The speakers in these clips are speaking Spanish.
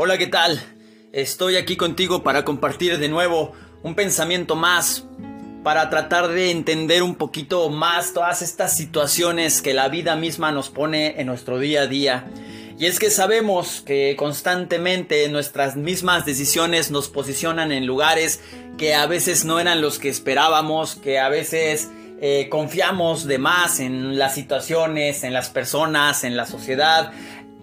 Hola, ¿qué tal? Estoy aquí contigo para compartir de nuevo un pensamiento más, para tratar de entender un poquito más todas estas situaciones que la vida misma nos pone en nuestro día a día. Y es que sabemos que constantemente nuestras mismas decisiones nos posicionan en lugares que a veces no eran los que esperábamos, que a veces eh, confiamos de más en las situaciones, en las personas, en la sociedad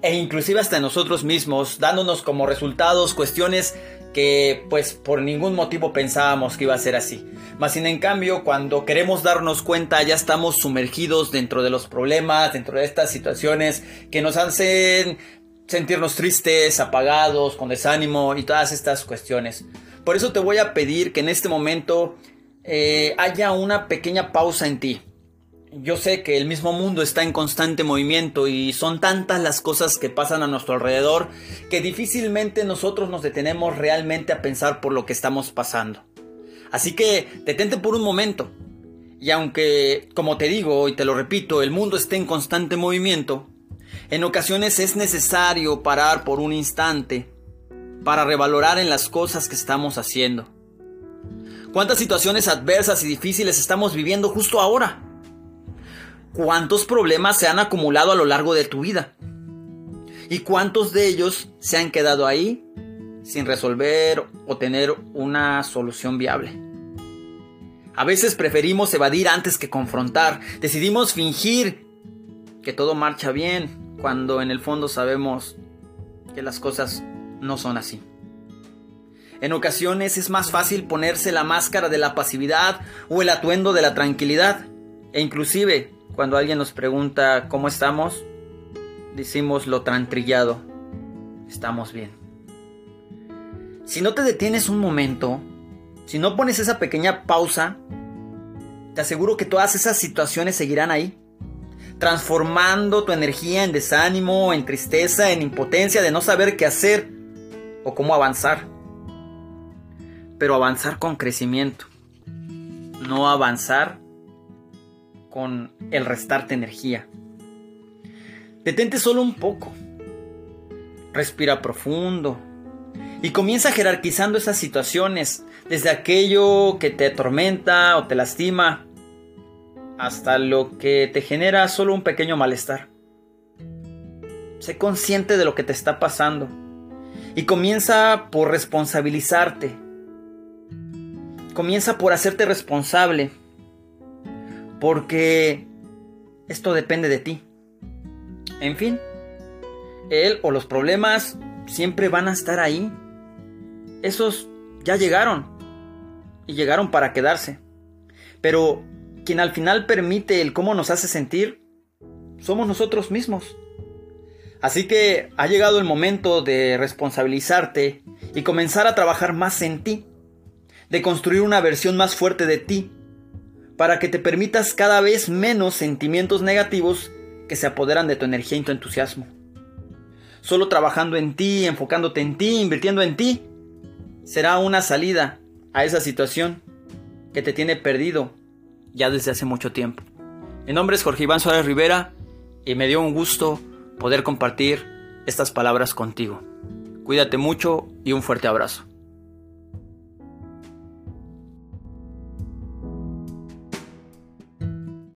e inclusive hasta nosotros mismos, dándonos como resultados cuestiones que pues por ningún motivo pensábamos que iba a ser así. Más sin en cambio, cuando queremos darnos cuenta ya estamos sumergidos dentro de los problemas, dentro de estas situaciones que nos hacen sentirnos tristes, apagados, con desánimo y todas estas cuestiones. Por eso te voy a pedir que en este momento eh, haya una pequeña pausa en ti yo sé que el mismo mundo está en constante movimiento y son tantas las cosas que pasan a nuestro alrededor que difícilmente nosotros nos detenemos realmente a pensar por lo que estamos pasando. Así que detente por un momento. Y aunque, como te digo y te lo repito, el mundo esté en constante movimiento, en ocasiones es necesario parar por un instante para revalorar en las cosas que estamos haciendo. ¿Cuántas situaciones adversas y difíciles estamos viviendo justo ahora? Cuántos problemas se han acumulado a lo largo de tu vida y cuántos de ellos se han quedado ahí sin resolver o tener una solución viable. A veces preferimos evadir antes que confrontar, decidimos fingir que todo marcha bien cuando en el fondo sabemos que las cosas no son así. En ocasiones es más fácil ponerse la máscara de la pasividad o el atuendo de la tranquilidad e inclusive cuando alguien nos pregunta cómo estamos, decimos lo trantrillado, estamos bien. Si no te detienes un momento, si no pones esa pequeña pausa, te aseguro que todas esas situaciones seguirán ahí, transformando tu energía en desánimo, en tristeza, en impotencia de no saber qué hacer o cómo avanzar. Pero avanzar con crecimiento, no avanzar con el restarte energía. Detente solo un poco. Respira profundo. Y comienza jerarquizando esas situaciones, desde aquello que te atormenta o te lastima, hasta lo que te genera solo un pequeño malestar. Sé consciente de lo que te está pasando y comienza por responsabilizarte. Comienza por hacerte responsable porque esto depende de ti. En fin, él o los problemas siempre van a estar ahí. Esos ya llegaron y llegaron para quedarse. Pero quien al final permite el cómo nos hace sentir somos nosotros mismos. Así que ha llegado el momento de responsabilizarte y comenzar a trabajar más en ti, de construir una versión más fuerte de ti para que te permitas cada vez menos sentimientos negativos que se apoderan de tu energía y tu entusiasmo. Solo trabajando en ti, enfocándote en ti, invirtiendo en ti, será una salida a esa situación que te tiene perdido ya desde hace mucho tiempo. Mi nombre es Jorge Iván Suárez Rivera y me dio un gusto poder compartir estas palabras contigo. Cuídate mucho y un fuerte abrazo.